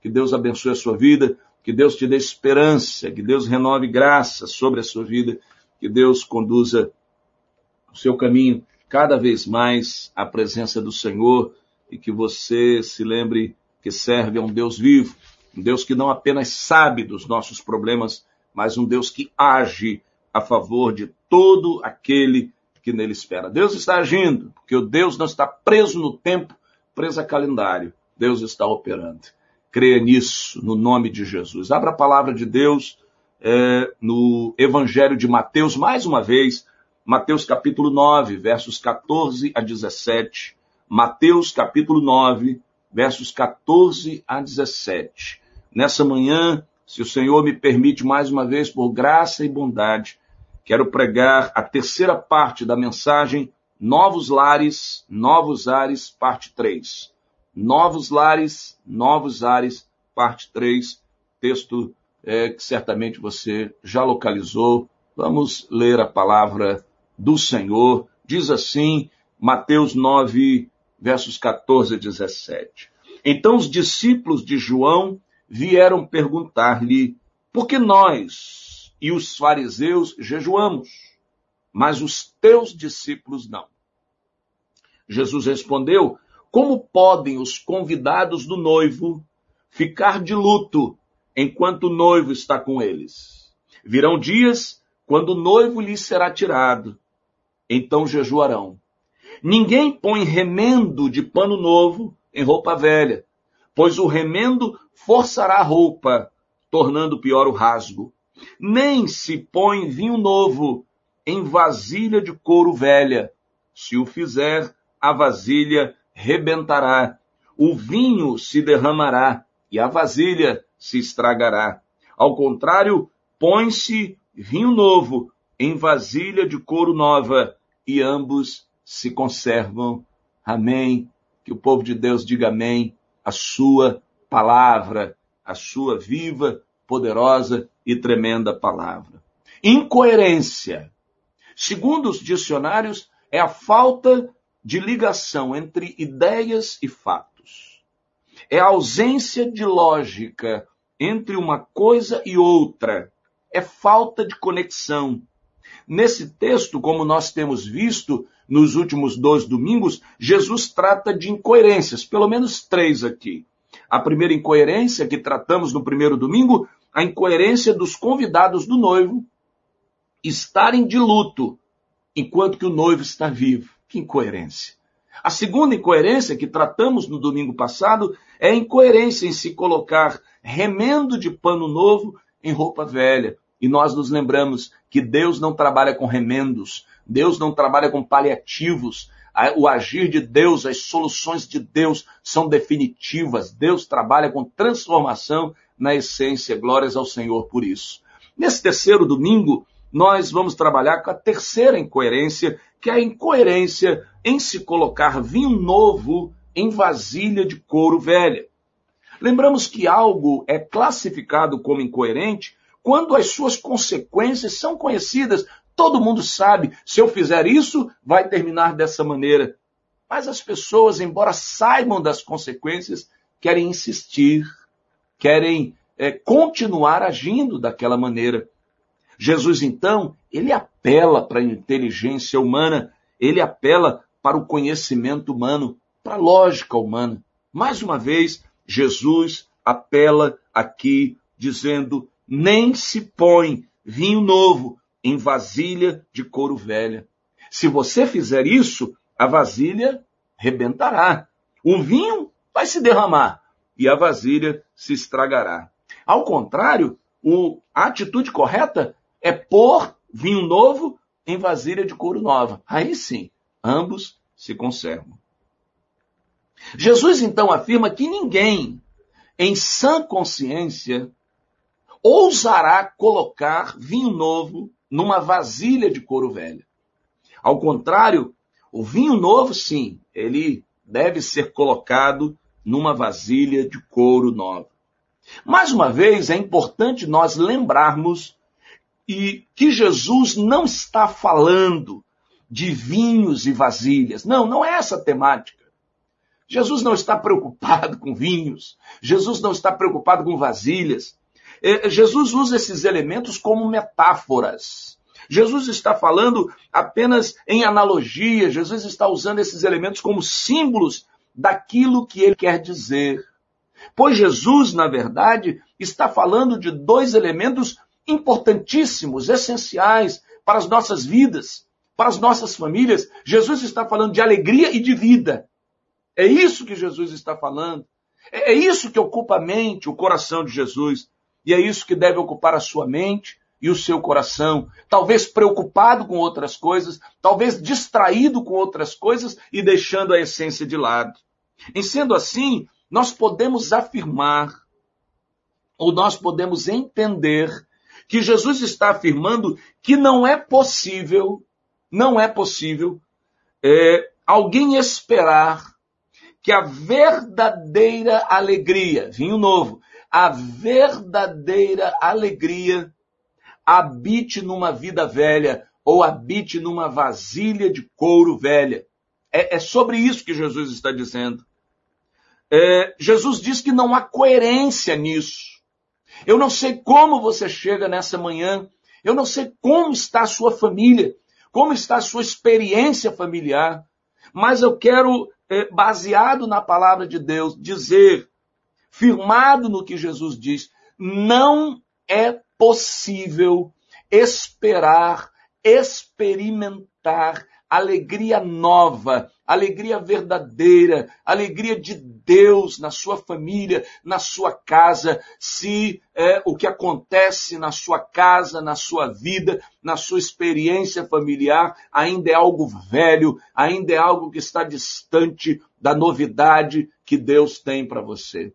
Que Deus abençoe a sua vida, que Deus te dê esperança, que Deus renove graça sobre a sua vida, que Deus conduza o seu caminho cada vez mais à presença do Senhor e que você se lembre que serve a um Deus vivo, um Deus que não apenas sabe dos nossos problemas, mas um Deus que age a favor de todo aquele que nele espera. Deus está agindo, porque o Deus não está preso no tempo, preso a calendário. Deus está operando. Creia nisso, no nome de Jesus. Abra a palavra de Deus é, no Evangelho de Mateus, mais uma vez, Mateus capítulo 9, versos 14 a 17. Mateus capítulo 9, versos 14 a 17. Nessa manhã, se o Senhor me permite mais uma vez, por graça e bondade, quero pregar a terceira parte da mensagem Novos Lares, Novos Ares, parte 3. Novos Lares, Novos Ares, parte 3. Texto é, que certamente você já localizou. Vamos ler a palavra do Senhor. Diz assim, Mateus 9, versos 14 a 17. Então os discípulos de João vieram perguntar-lhe: por que nós e os fariseus jejuamos, mas os teus discípulos não? Jesus respondeu: Como podem os convidados do noivo ficar de luto enquanto o noivo está com eles? Virão dias quando o noivo lhes será tirado, então jejuarão. Ninguém põe remendo de pano novo em roupa velha, pois o remendo forçará a roupa, tornando pior o rasgo. Nem se põe vinho novo em vasilha de couro velha. Se o fizer, a vasilha rebentará, o vinho se derramará e a vasilha se estragará. Ao contrário, põe-se vinho novo em vasilha de couro nova e ambos se conservam. Amém. Que o povo de Deus diga amém. A sua palavra, a sua viva, poderosa e tremenda palavra. Incoerência. Segundo os dicionários, é a falta de ligação entre ideias e fatos. É a ausência de lógica entre uma coisa e outra. É falta de conexão. Nesse texto, como nós temos visto nos últimos dois domingos, Jesus trata de incoerências, pelo menos três aqui. A primeira incoerência que tratamos no primeiro domingo, a incoerência dos convidados do noivo estarem de luto enquanto que o noivo está vivo. Que incoerência. A segunda incoerência que tratamos no domingo passado é a incoerência em se colocar remendo de pano novo em roupa velha. E nós nos lembramos que Deus não trabalha com remendos, Deus não trabalha com paliativos. O agir de Deus, as soluções de Deus são definitivas. Deus trabalha com transformação na essência. Glórias ao Senhor por isso. Nesse terceiro domingo, nós vamos trabalhar com a terceira incoerência, que é a incoerência em se colocar vinho novo em vasilha de couro velha. Lembramos que algo é classificado como incoerente quando as suas consequências são conhecidas. Todo mundo sabe, se eu fizer isso, vai terminar dessa maneira. Mas as pessoas, embora saibam das consequências, querem insistir, querem é, continuar agindo daquela maneira. Jesus, então, ele apela para a inteligência humana, ele apela para o conhecimento humano, para a lógica humana. Mais uma vez, Jesus apela aqui dizendo: nem se põe vinho novo em vasilha de couro velha. Se você fizer isso, a vasilha rebentará. O vinho vai se derramar e a vasilha se estragará. Ao contrário, a atitude correta é pôr vinho novo em vasilha de couro nova. Aí sim, ambos se conservam. Jesus então afirma que ninguém, em sã consciência, ousará colocar vinho novo numa vasilha de couro velha. Ao contrário, o vinho novo, sim, ele deve ser colocado numa vasilha de couro nova. Mais uma vez, é importante nós lembrarmos e que Jesus não está falando de vinhos e vasilhas. Não, não é essa a temática. Jesus não está preocupado com vinhos, Jesus não está preocupado com vasilhas. É, Jesus usa esses elementos como metáforas. Jesus está falando apenas em analogia, Jesus está usando esses elementos como símbolos daquilo que ele quer dizer. Pois Jesus, na verdade, está falando de dois elementos importantíssimos, essenciais para as nossas vidas, para as nossas famílias. Jesus está falando de alegria e de vida. É isso que Jesus está falando. É, é isso que ocupa a mente, o coração de Jesus. E é isso que deve ocupar a sua mente e o seu coração. Talvez preocupado com outras coisas, talvez distraído com outras coisas e deixando a essência de lado. Em sendo assim, nós podemos afirmar, ou nós podemos entender, que Jesus está afirmando que não é possível, não é possível, é, alguém esperar que a verdadeira alegria, vinho novo, a verdadeira alegria habite numa vida velha ou habite numa vasilha de couro velha. É, é sobre isso que Jesus está dizendo. É, Jesus diz que não há coerência nisso. Eu não sei como você chega nessa manhã, eu não sei como está a sua família, como está a sua experiência familiar, mas eu quero é, baseado na palavra de Deus, dizer, firmado no que Jesus diz, não é possível esperar, experimentar alegria nova, alegria verdadeira, alegria de Deus na sua família, na sua casa, se é, o que acontece na sua casa, na sua vida, na sua experiência familiar ainda é algo velho, ainda é algo que está distante da novidade que Deus tem para você.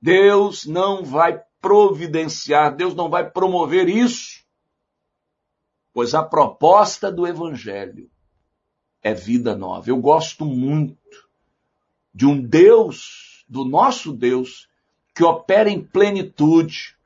Deus não vai providenciar, Deus não vai promover isso pois a proposta do Evangelho é vida nova. Eu gosto muito de um Deus, do nosso Deus, que opera em plenitude.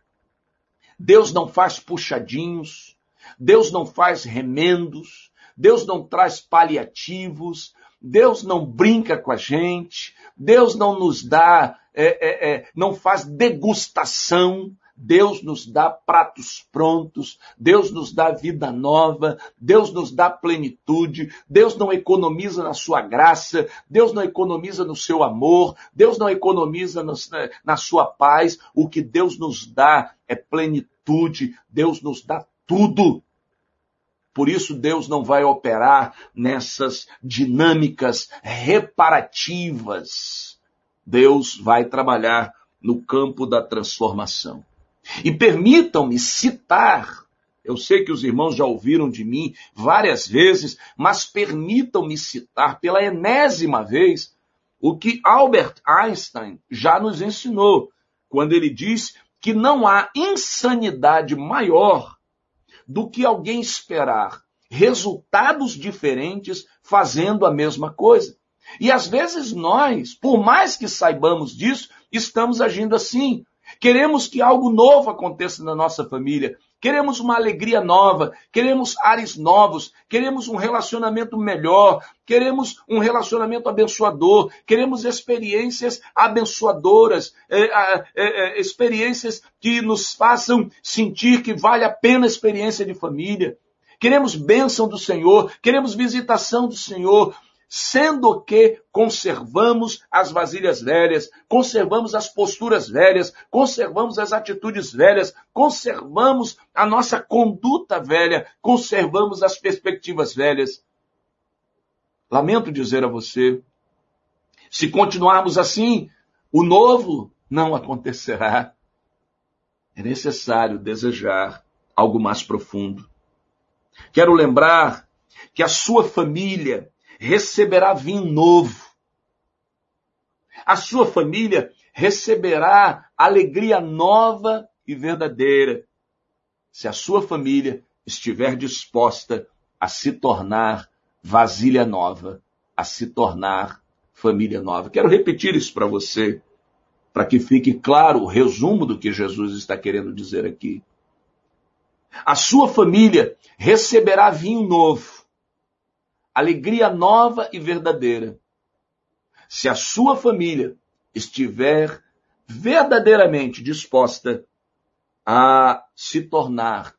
Deus não faz puxadinhos, Deus não faz remendos, Deus não traz paliativos, Deus não brinca com a gente, Deus não nos dá, é, é, é, não faz degustação, Deus nos dá pratos prontos, Deus nos dá vida nova, Deus nos dá plenitude, Deus não economiza na sua graça, Deus não economiza no seu amor, Deus não economiza na sua paz. O que Deus nos dá é plenitude, Deus nos dá tudo. Por isso Deus não vai operar nessas dinâmicas reparativas. Deus vai trabalhar no campo da transformação. E permitam-me citar, eu sei que os irmãos já ouviram de mim várias vezes, mas permitam-me citar pela enésima vez o que Albert Einstein já nos ensinou, quando ele diz que não há insanidade maior do que alguém esperar resultados diferentes fazendo a mesma coisa. E às vezes nós, por mais que saibamos disso, estamos agindo assim. Queremos que algo novo aconteça na nossa família. Queremos uma alegria nova, queremos ares novos, queremos um relacionamento melhor, queremos um relacionamento abençoador, queremos experiências abençoadoras, é, é, é, experiências que nos façam sentir que vale a pena a experiência de família. Queremos bênção do Senhor, queremos visitação do Senhor, sendo que conservamos as vasilhas velhas, conservamos as posturas velhas, conservamos as atitudes velhas, conservamos a nossa conduta velha, conservamos as perspectivas velhas. Lamento dizer a você, se continuarmos assim, o novo não acontecerá. É necessário desejar algo mais profundo. Quero lembrar que a sua família receberá vinho novo. A sua família receberá alegria nova e verdadeira. Se a sua família estiver disposta a se tornar vasilha nova, a se tornar família nova. Quero repetir isso para você, para que fique claro o resumo do que Jesus está querendo dizer aqui. A sua família receberá vinho novo alegria nova e verdadeira. se a sua família estiver verdadeiramente disposta a se tornar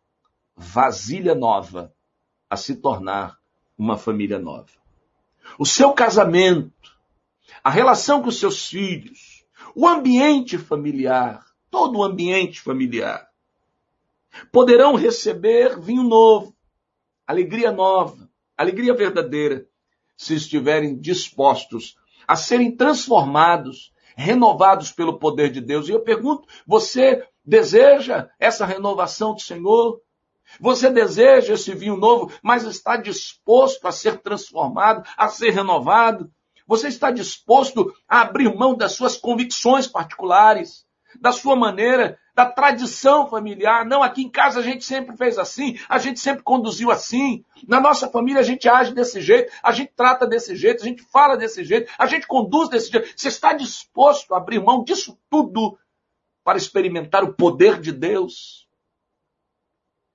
vasilha nova, a se tornar uma família nova. O seu casamento, a relação com seus filhos, o ambiente familiar, todo o ambiente familiar, poderão receber vinho novo, alegria nova, alegria verdadeira, se estiverem dispostos a serem transformados, renovados pelo poder de Deus. E eu pergunto, você deseja essa renovação do Senhor? Você deseja esse vinho novo, mas está disposto a ser transformado, a ser renovado? Você está disposto a abrir mão das suas convicções particulares, da sua maneira, da tradição familiar? Não, aqui em casa a gente sempre fez assim, a gente sempre conduziu assim. Na nossa família a gente age desse jeito, a gente trata desse jeito, a gente fala desse jeito, a gente conduz desse jeito. Você está disposto a abrir mão disso tudo para experimentar o poder de Deus?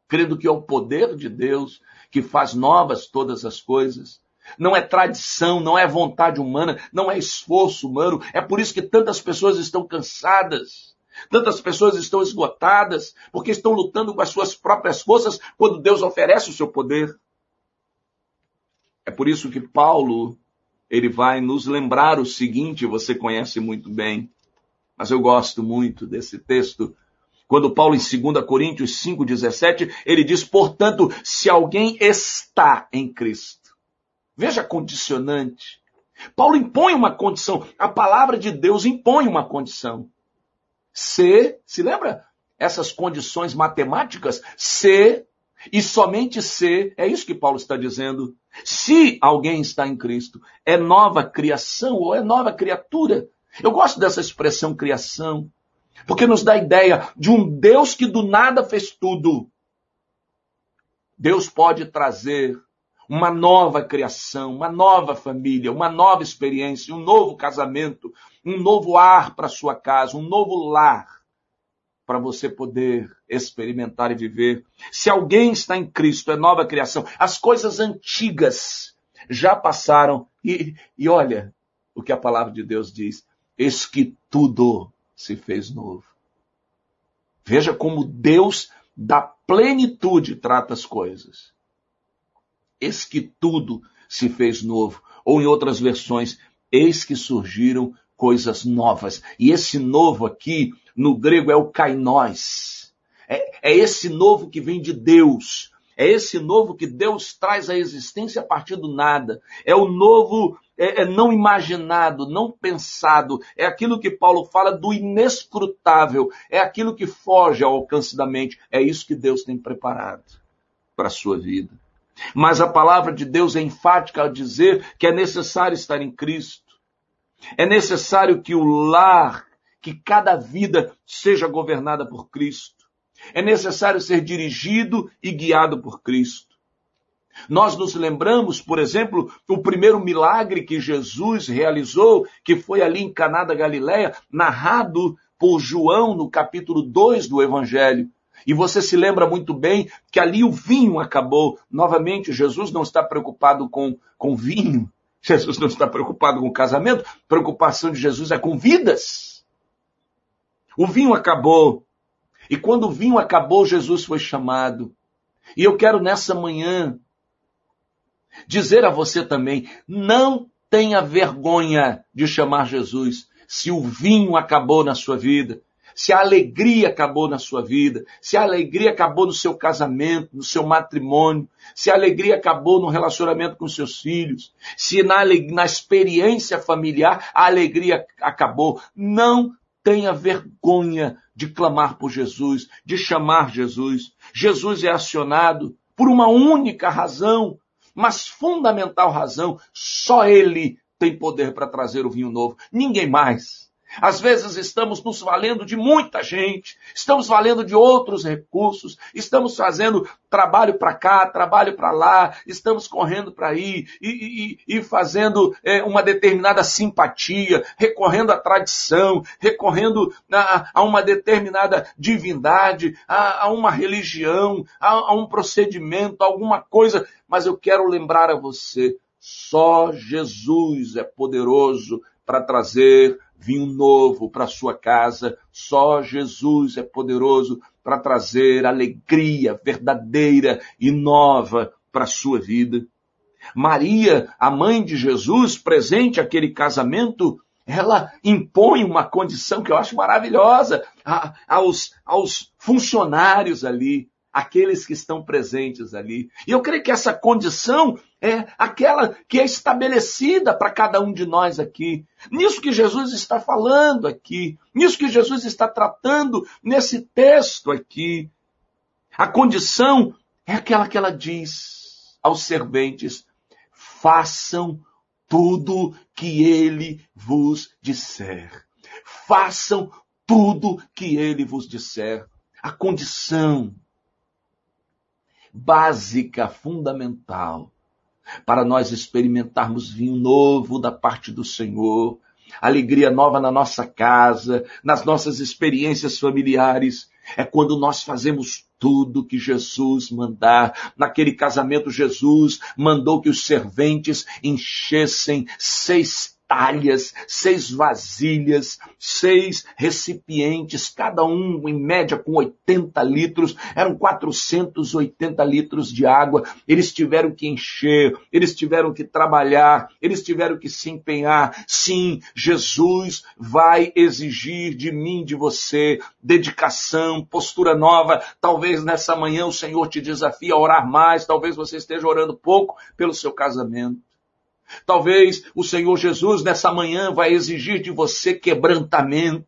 crendo que é o poder de Deus que faz novas todas as coisas. Não é tradição, não é vontade humana, não é esforço humano. É por isso que tantas pessoas estão cansadas. Tantas pessoas estão esgotadas, porque estão lutando com as suas próprias forças quando Deus oferece o seu poder. É por isso que Paulo, ele vai nos lembrar o seguinte, você conhece muito bem, mas eu gosto muito desse texto, quando Paulo, em 2 Coríntios 5,17, ele diz, portanto, se alguém está em Cristo. Veja a condicionante. Paulo impõe uma condição. A palavra de Deus impõe uma condição. Se, se lembra? Essas condições matemáticas, se e somente se, é isso que Paulo está dizendo. Se alguém está em Cristo, é nova criação ou é nova criatura. Eu gosto dessa expressão criação. Porque nos dá a ideia de um Deus que do nada fez tudo. Deus pode trazer uma nova criação, uma nova família, uma nova experiência, um novo casamento, um novo ar para sua casa, um novo lar para você poder experimentar e viver. Se alguém está em Cristo, é nova criação. As coisas antigas já passaram e, e olha o que a palavra de Deus diz: eis que tudo se fez novo. Veja como Deus da plenitude trata as coisas. Eis que tudo se fez novo. Ou em outras versões, eis que surgiram coisas novas. E esse novo aqui, no grego, é o kainós. É, é esse novo que vem de Deus. É esse novo que Deus traz à existência a partir do nada. É o novo é, é não imaginado, não pensado. É aquilo que Paulo fala do inescrutável. É aquilo que foge ao alcance da mente. É isso que Deus tem preparado para a sua vida. Mas a palavra de Deus é enfática ao dizer que é necessário estar em Cristo. É necessário que o lar, que cada vida seja governada por Cristo. É necessário ser dirigido e guiado por Cristo. Nós nos lembramos, por exemplo, o primeiro milagre que Jesus realizou, que foi ali em Caná da Galileia, narrado por João no capítulo 2 do Evangelho. E você se lembra muito bem que ali o vinho acabou. Novamente, Jesus não está preocupado com, com vinho. Jesus não está preocupado com casamento. A preocupação de Jesus é com vidas. O vinho acabou. E quando o vinho acabou, Jesus foi chamado. E eu quero nessa manhã dizer a você também, não tenha vergonha de chamar Jesus. Se o vinho acabou na sua vida, se a alegria acabou na sua vida, se a alegria acabou no seu casamento, no seu matrimônio, se a alegria acabou no relacionamento com seus filhos, se na, na experiência familiar a alegria acabou, não tenha vergonha de clamar por Jesus, de chamar Jesus. Jesus é acionado por uma única razão, mas fundamental razão, só Ele tem poder para trazer o vinho novo, ninguém mais. Às vezes estamos nos valendo de muita gente, estamos valendo de outros recursos, estamos fazendo trabalho para cá, trabalho para lá, estamos correndo para aí e, e, e, fazendo é, uma determinada simpatia, recorrendo à tradição, recorrendo a, a uma determinada divindade, a, a uma religião, a, a um procedimento, alguma coisa. Mas eu quero lembrar a você, só Jesus é poderoso para trazer vinho novo para sua casa. Só Jesus é poderoso para trazer alegria verdadeira e nova para sua vida. Maria, a mãe de Jesus, presente aquele casamento, ela impõe uma condição que eu acho maravilhosa aos, aos funcionários ali, aqueles que estão presentes ali. E eu creio que essa condição é aquela que é estabelecida para cada um de nós aqui. Nisso que Jesus está falando aqui, nisso que Jesus está tratando nesse texto aqui. A condição é aquela que ela diz aos serventes: façam tudo que ele vos disser. Façam tudo que ele vos disser. A condição básica, fundamental, para nós experimentarmos vinho novo da parte do Senhor, alegria nova na nossa casa, nas nossas experiências familiares, é quando nós fazemos tudo que Jesus mandar. Naquele casamento, Jesus mandou que os serventes enchessem seis talhas, seis vasilhas, seis recipientes, cada um em média com 80 litros, eram 480 litros de água. Eles tiveram que encher, eles tiveram que trabalhar, eles tiveram que se empenhar. Sim, Jesus vai exigir de mim, de você, dedicação, postura nova. Talvez nessa manhã o Senhor te desafie a orar mais, talvez você esteja orando pouco pelo seu casamento. Talvez o Senhor Jesus nessa manhã vai exigir de você quebrantamento,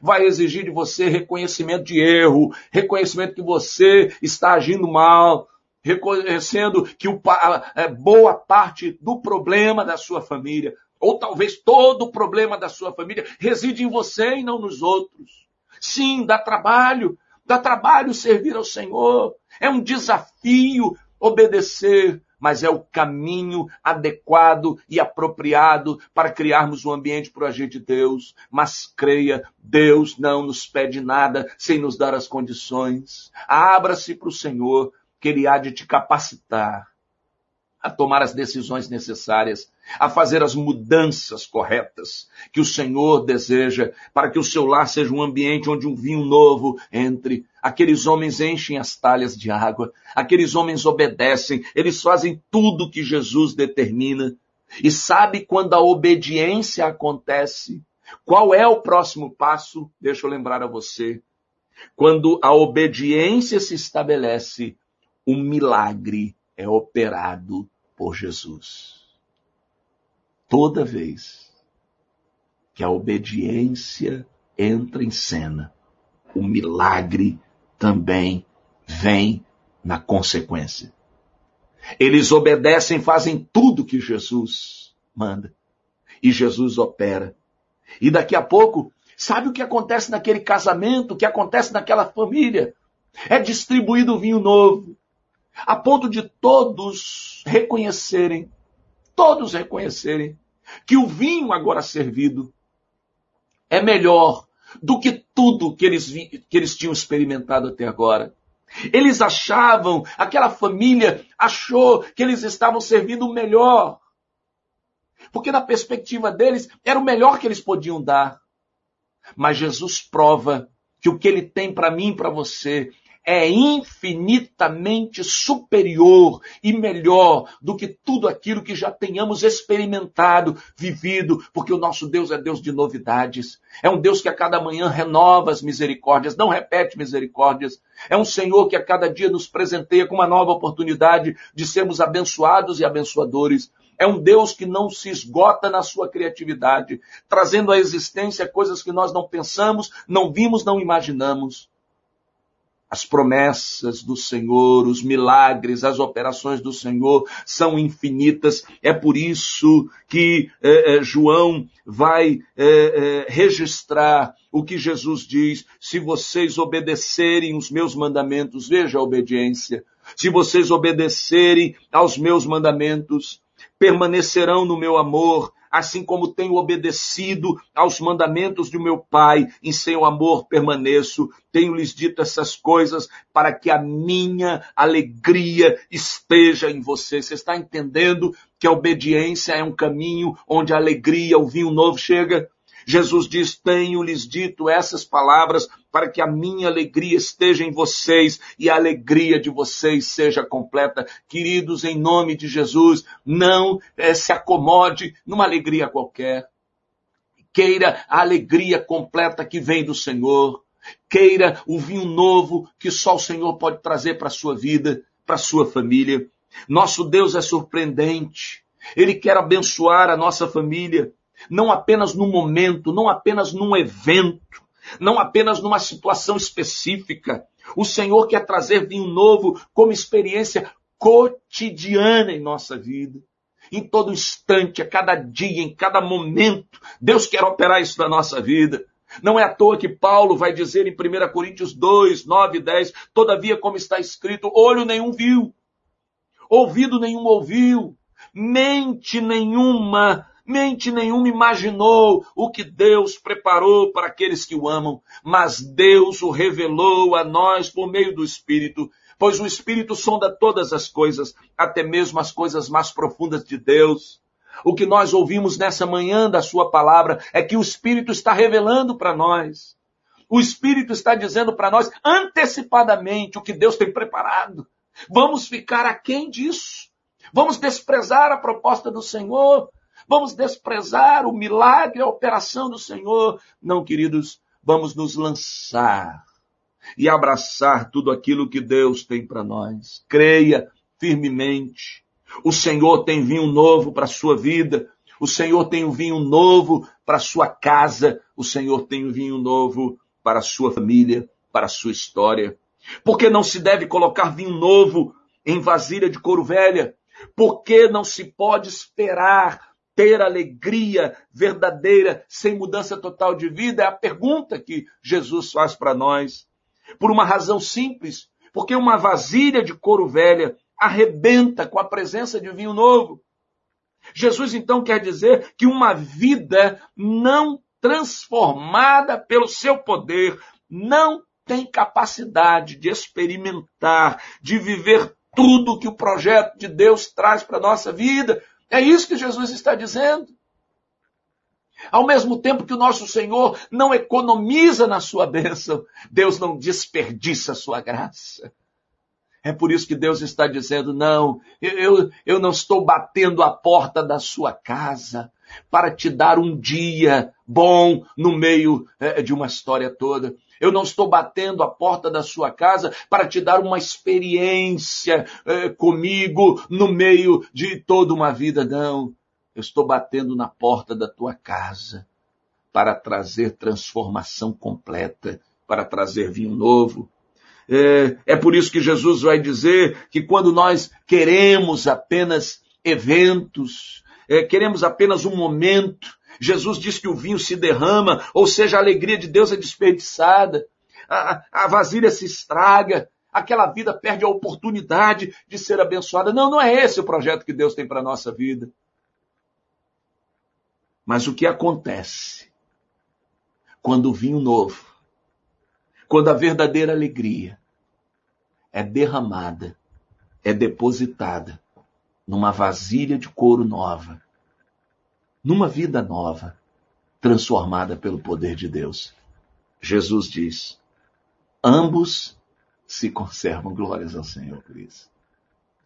vai exigir de você reconhecimento de erro, reconhecimento que você está agindo mal, reconhecendo que o, é, boa parte do problema da sua família, ou talvez todo o problema da sua família, reside em você e não nos outros. Sim, dá trabalho, dá trabalho servir ao Senhor, é um desafio obedecer mas é o caminho adequado e apropriado para criarmos um ambiente para o agir de Deus. Mas creia, Deus não nos pede nada sem nos dar as condições. Abra-se para o Senhor, que Ele há de te capacitar a tomar as decisões necessárias, a fazer as mudanças corretas que o Senhor deseja para que o seu lar seja um ambiente onde um vinho novo entre. Aqueles homens enchem as talhas de água, aqueles homens obedecem, eles fazem tudo que Jesus determina. E sabe quando a obediência acontece? Qual é o próximo passo? Deixa eu lembrar a você. Quando a obediência se estabelece, um milagre é operado por Jesus. Toda vez que a obediência entra em cena, o milagre também vem na consequência. Eles obedecem, fazem tudo que Jesus manda. E Jesus opera. E daqui a pouco, sabe o que acontece naquele casamento, o que acontece naquela família? É distribuído vinho novo, a ponto de todos reconhecerem, todos reconhecerem que o vinho agora servido é melhor do que tudo que eles, que eles tinham experimentado até agora. Eles achavam, aquela família achou que eles estavam servindo o melhor. Porque na perspectiva deles era o melhor que eles podiam dar. Mas Jesus prova que o que ele tem para mim e para você é infinitamente superior e melhor do que tudo aquilo que já tenhamos experimentado, vivido, porque o nosso Deus é Deus de novidades. É um Deus que a cada manhã renova as misericórdias, não repete misericórdias. É um Senhor que a cada dia nos presenteia com uma nova oportunidade de sermos abençoados e abençoadores. É um Deus que não se esgota na sua criatividade, trazendo à existência coisas que nós não pensamos, não vimos, não imaginamos as promessas do Senhor, os milagres, as operações do Senhor são infinitas. É por isso que é, é, João vai é, registrar o que Jesus diz: se vocês obedecerem os meus mandamentos, veja a obediência. Se vocês obedecerem aos meus mandamentos, permanecerão no meu amor, assim como tenho obedecido aos mandamentos do meu Pai, em seu amor permaneço. Tenho lhes dito essas coisas para que a minha alegria esteja em você. Você está entendendo que a obediência é um caminho onde a alegria, o vinho novo chega? Jesus diz: Tenho-lhes dito essas palavras para que a minha alegria esteja em vocês e a alegria de vocês seja completa. Queridos, em nome de Jesus, não é, se acomode numa alegria qualquer. Queira a alegria completa que vem do Senhor. Queira o vinho novo que só o Senhor pode trazer para a sua vida, para a sua família. Nosso Deus é surpreendente. Ele quer abençoar a nossa família não apenas no momento, não apenas num evento, não apenas numa situação específica. O Senhor quer trazer vinho novo como experiência cotidiana em nossa vida. Em todo instante, a cada dia, em cada momento, Deus quer operar isso na nossa vida. Não é à toa que Paulo vai dizer em 1 Coríntios 2, 9 e 10, todavia, como está escrito, olho nenhum viu, ouvido nenhum ouviu, mente nenhuma Mente nenhuma imaginou o que Deus preparou para aqueles que o amam, mas Deus o revelou a nós por meio do Espírito, pois o Espírito sonda todas as coisas, até mesmo as coisas mais profundas de Deus. O que nós ouvimos nessa manhã da Sua palavra é que o Espírito está revelando para nós. O Espírito está dizendo para nós antecipadamente o que Deus tem preparado. Vamos ficar aquém disso. Vamos desprezar a proposta do Senhor. Vamos desprezar o milagre, a operação do Senhor. Não, queridos, vamos nos lançar e abraçar tudo aquilo que Deus tem para nós. Creia firmemente. O Senhor tem vinho novo para a sua vida. O Senhor tem um vinho novo para a sua casa. O Senhor tem um vinho novo para a sua família, para a sua história. Porque não se deve colocar vinho novo em vasilha de couro velha? Porque não se pode esperar ter alegria verdadeira sem mudança total de vida? É a pergunta que Jesus faz para nós. Por uma razão simples, porque uma vasilha de couro velha arrebenta com a presença de vinho novo. Jesus então quer dizer que uma vida não transformada pelo seu poder não tem capacidade de experimentar, de viver tudo que o projeto de Deus traz para a nossa vida, é isso que Jesus está dizendo. Ao mesmo tempo que o nosso Senhor não economiza na sua bênção, Deus não desperdiça a sua graça. É por isso que Deus está dizendo: não, eu, eu não estou batendo a porta da sua casa para te dar um dia bom no meio é, de uma história toda. Eu não estou batendo a porta da sua casa para te dar uma experiência é, comigo no meio de toda uma vida, não. Eu estou batendo na porta da tua casa para trazer transformação completa, para trazer vinho novo. É, é por isso que Jesus vai dizer que quando nós queremos apenas eventos, é, queremos apenas um momento, Jesus diz que o vinho se derrama, ou seja, a alegria de Deus é desperdiçada, a, a vasilha se estraga, aquela vida perde a oportunidade de ser abençoada. Não, não é esse o projeto que Deus tem para a nossa vida. Mas o que acontece quando o vinho novo, quando a verdadeira alegria é derramada, é depositada numa vasilha de couro nova, numa vida nova, transformada pelo poder de Deus. Jesus diz: ambos se conservam. Glórias ao Senhor por isso.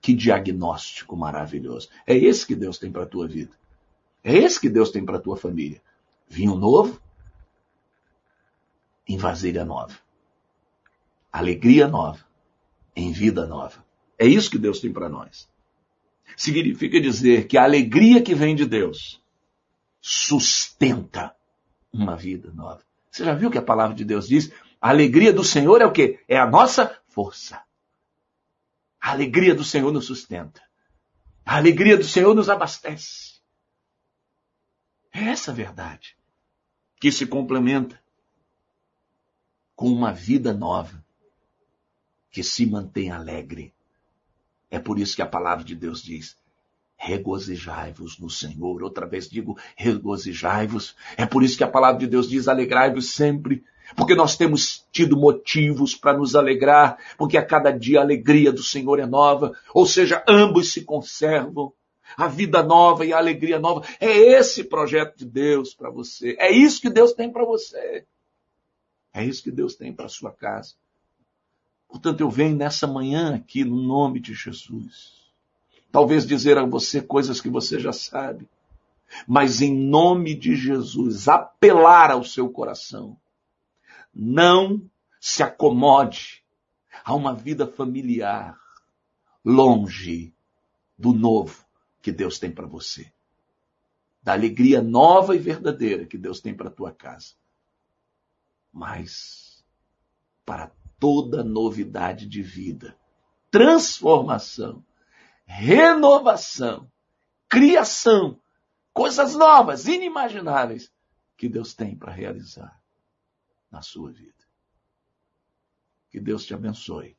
Que diagnóstico maravilhoso. É esse que Deus tem para a tua vida. É esse que Deus tem para a tua família. Vinho novo em vasilha nova. Alegria nova em vida nova. É isso que Deus tem para nós. Significa dizer que a alegria que vem de Deus sustenta uma vida nova. Você já viu que a palavra de Deus diz? A alegria do Senhor é o quê? É a nossa força. A alegria do Senhor nos sustenta. A alegria do Senhor nos abastece. É essa verdade que se complementa com uma vida nova que se mantém alegre. É por isso que a palavra de Deus diz: regozijai-vos no Senhor. Outra vez digo, regozijai-vos. É por isso que a palavra de Deus diz, alegrai-vos sempre. Porque nós temos tido motivos para nos alegrar, porque a cada dia a alegria do Senhor é nova, ou seja, ambos se conservam. A vida nova e a alegria nova. É esse projeto de Deus para você. É isso que Deus tem para você. É isso que Deus tem para sua casa. Portanto, eu venho nessa manhã aqui no nome de Jesus talvez dizer a você coisas que você já sabe, mas em nome de Jesus, apelar ao seu coração. Não se acomode a uma vida familiar longe do novo que Deus tem para você. Da alegria nova e verdadeira que Deus tem para tua casa. Mas para toda novidade de vida, transformação, renovação, criação, coisas novas, inimagináveis que Deus tem para realizar na sua vida. Que Deus te abençoe.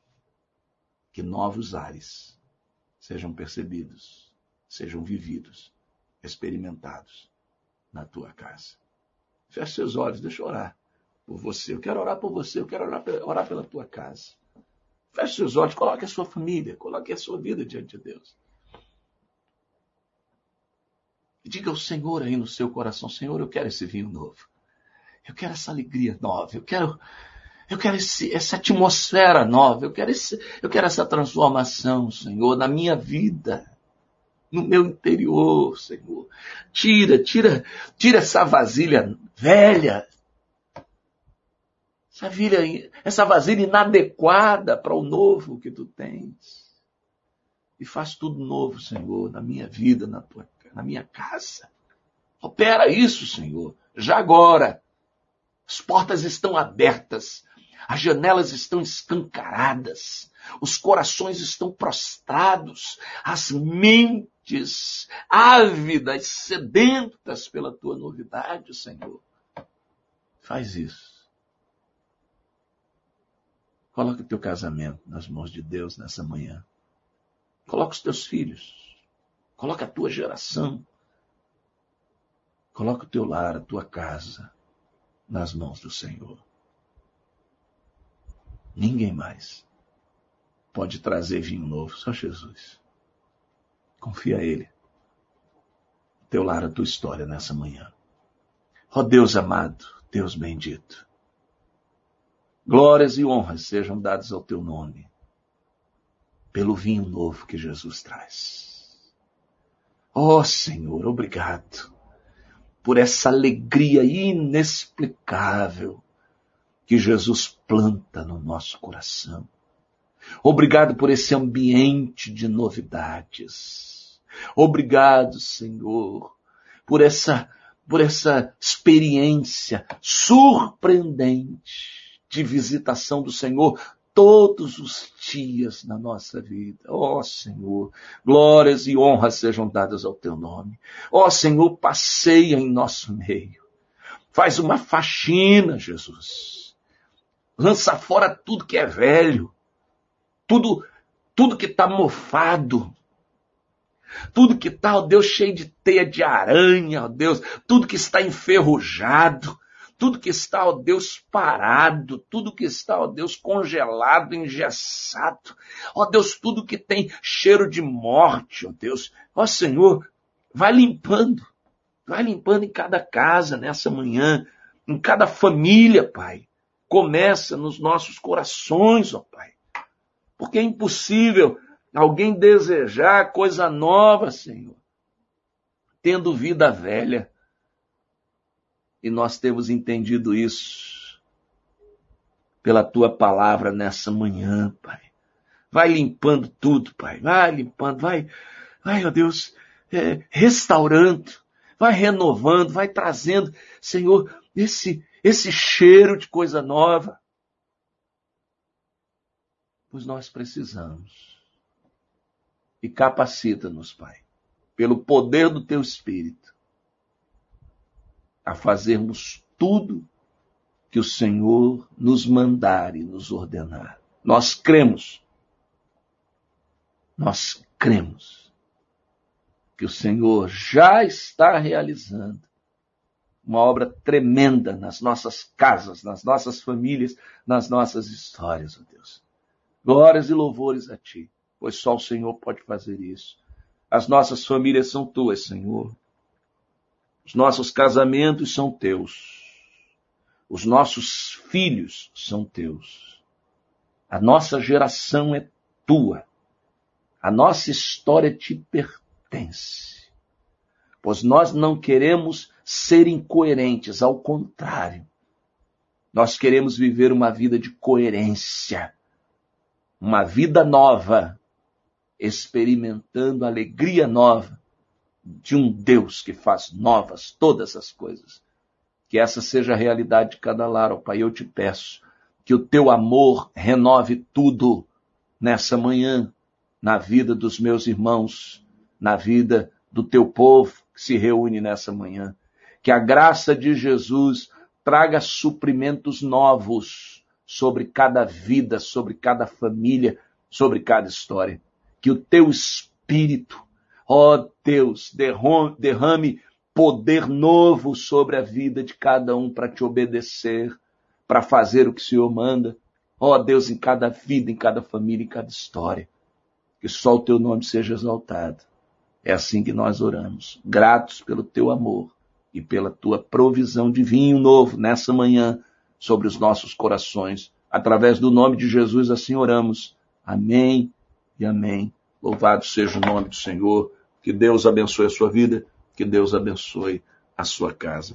Que novos ares sejam percebidos, sejam vividos, experimentados na tua casa. Feche seus olhos, deixa eu orar por você. Eu quero orar por você, eu quero orar, orar pela tua casa. Feche seus olhos, coloque a sua família, coloque a sua vida diante de Deus. E diga ao Senhor aí no seu coração, Senhor, eu quero esse vinho novo. Eu quero essa alegria nova. Eu quero, eu quero esse, essa atmosfera nova. Eu quero, esse, eu quero essa transformação, Senhor, na minha vida, no meu interior, Senhor. Tira, tira, tira essa vasilha velha, essa vasilha, essa vasilha inadequada para o novo que tu tens. E faz tudo novo, Senhor, na minha vida, na, tua, na minha casa. Opera isso, Senhor, já agora. As portas estão abertas, as janelas estão escancaradas, os corações estão prostrados, as mentes ávidas, sedentas pela tua novidade, Senhor. Faz isso Coloca o teu casamento nas mãos de Deus nessa manhã. Coloca os teus filhos. Coloca a tua geração. Coloca o teu lar, a tua casa nas mãos do Senhor. Ninguém mais pode trazer vinho novo, só Jesus. Confia a Ele. Teu lar, a tua história nessa manhã. Ó oh Deus amado, Deus bendito. Glórias e honras sejam dadas ao teu nome, pelo vinho novo que Jesus traz. Ó oh, Senhor, obrigado por essa alegria inexplicável que Jesus planta no nosso coração. Obrigado por esse ambiente de novidades. Obrigado, Senhor, por essa, por essa experiência surpreendente de visitação do Senhor todos os dias na nossa vida. Ó oh, Senhor, glórias e honras sejam dadas ao teu nome. Ó oh, Senhor, passeia em nosso meio. Faz uma faxina, Jesus. Lança fora tudo que é velho. Tudo, tudo que está mofado. Tudo que está, ó Deus, cheio de teia de aranha, ó Deus, tudo que está enferrujado, tudo que está, ó Deus, parado, tudo que está, ó Deus, congelado, engessado, ó Deus, tudo que tem cheiro de morte, ó Deus, ó Senhor, vai limpando, vai limpando em cada casa nessa manhã, em cada família, Pai. Começa nos nossos corações, ó Pai. Porque é impossível alguém desejar coisa nova, Senhor, tendo vida velha. E nós temos entendido isso pela tua palavra nessa manhã, Pai. Vai limpando tudo, Pai. Vai limpando, vai, vai, ó Deus, é, restaurando, vai renovando, vai trazendo, Senhor, esse, esse cheiro de coisa nova. Pois nós precisamos. E capacita-nos, Pai, pelo poder do teu Espírito a fazermos tudo que o Senhor nos mandar e nos ordenar. Nós cremos. Nós cremos que o Senhor já está realizando uma obra tremenda nas nossas casas, nas nossas famílias, nas nossas histórias, ó Deus. Glórias e louvores a Ti, pois só o Senhor pode fazer isso. As nossas famílias são Tuas, Senhor. Os nossos casamentos são Teus. Os nossos filhos são Teus. A nossa geração é Tua. A nossa história te pertence. Pois nós não queremos ser incoerentes, ao contrário. Nós queremos viver uma vida de coerência, uma vida nova, experimentando alegria nova de um Deus que faz novas todas as coisas. Que essa seja a realidade de cada lar, ó Pai. Eu te peço que o teu amor renove tudo nessa manhã, na vida dos meus irmãos, na vida do teu povo que se reúne nessa manhã. Que a graça de Jesus traga suprimentos novos sobre cada vida, sobre cada família, sobre cada história. Que o teu espírito, ó Deus, derrame poder novo sobre a vida de cada um para te obedecer, para fazer o que o Senhor manda. Ó Deus, em cada vida, em cada família, em cada história. Que só o teu nome seja exaltado. É assim que nós oramos, gratos pelo teu amor e pela tua provisão de vinho novo nessa manhã sobre os nossos corações. Através do nome de Jesus assim oramos. Amém e amém. Louvado seja o nome do Senhor. Que Deus abençoe a sua vida, que Deus abençoe a sua casa.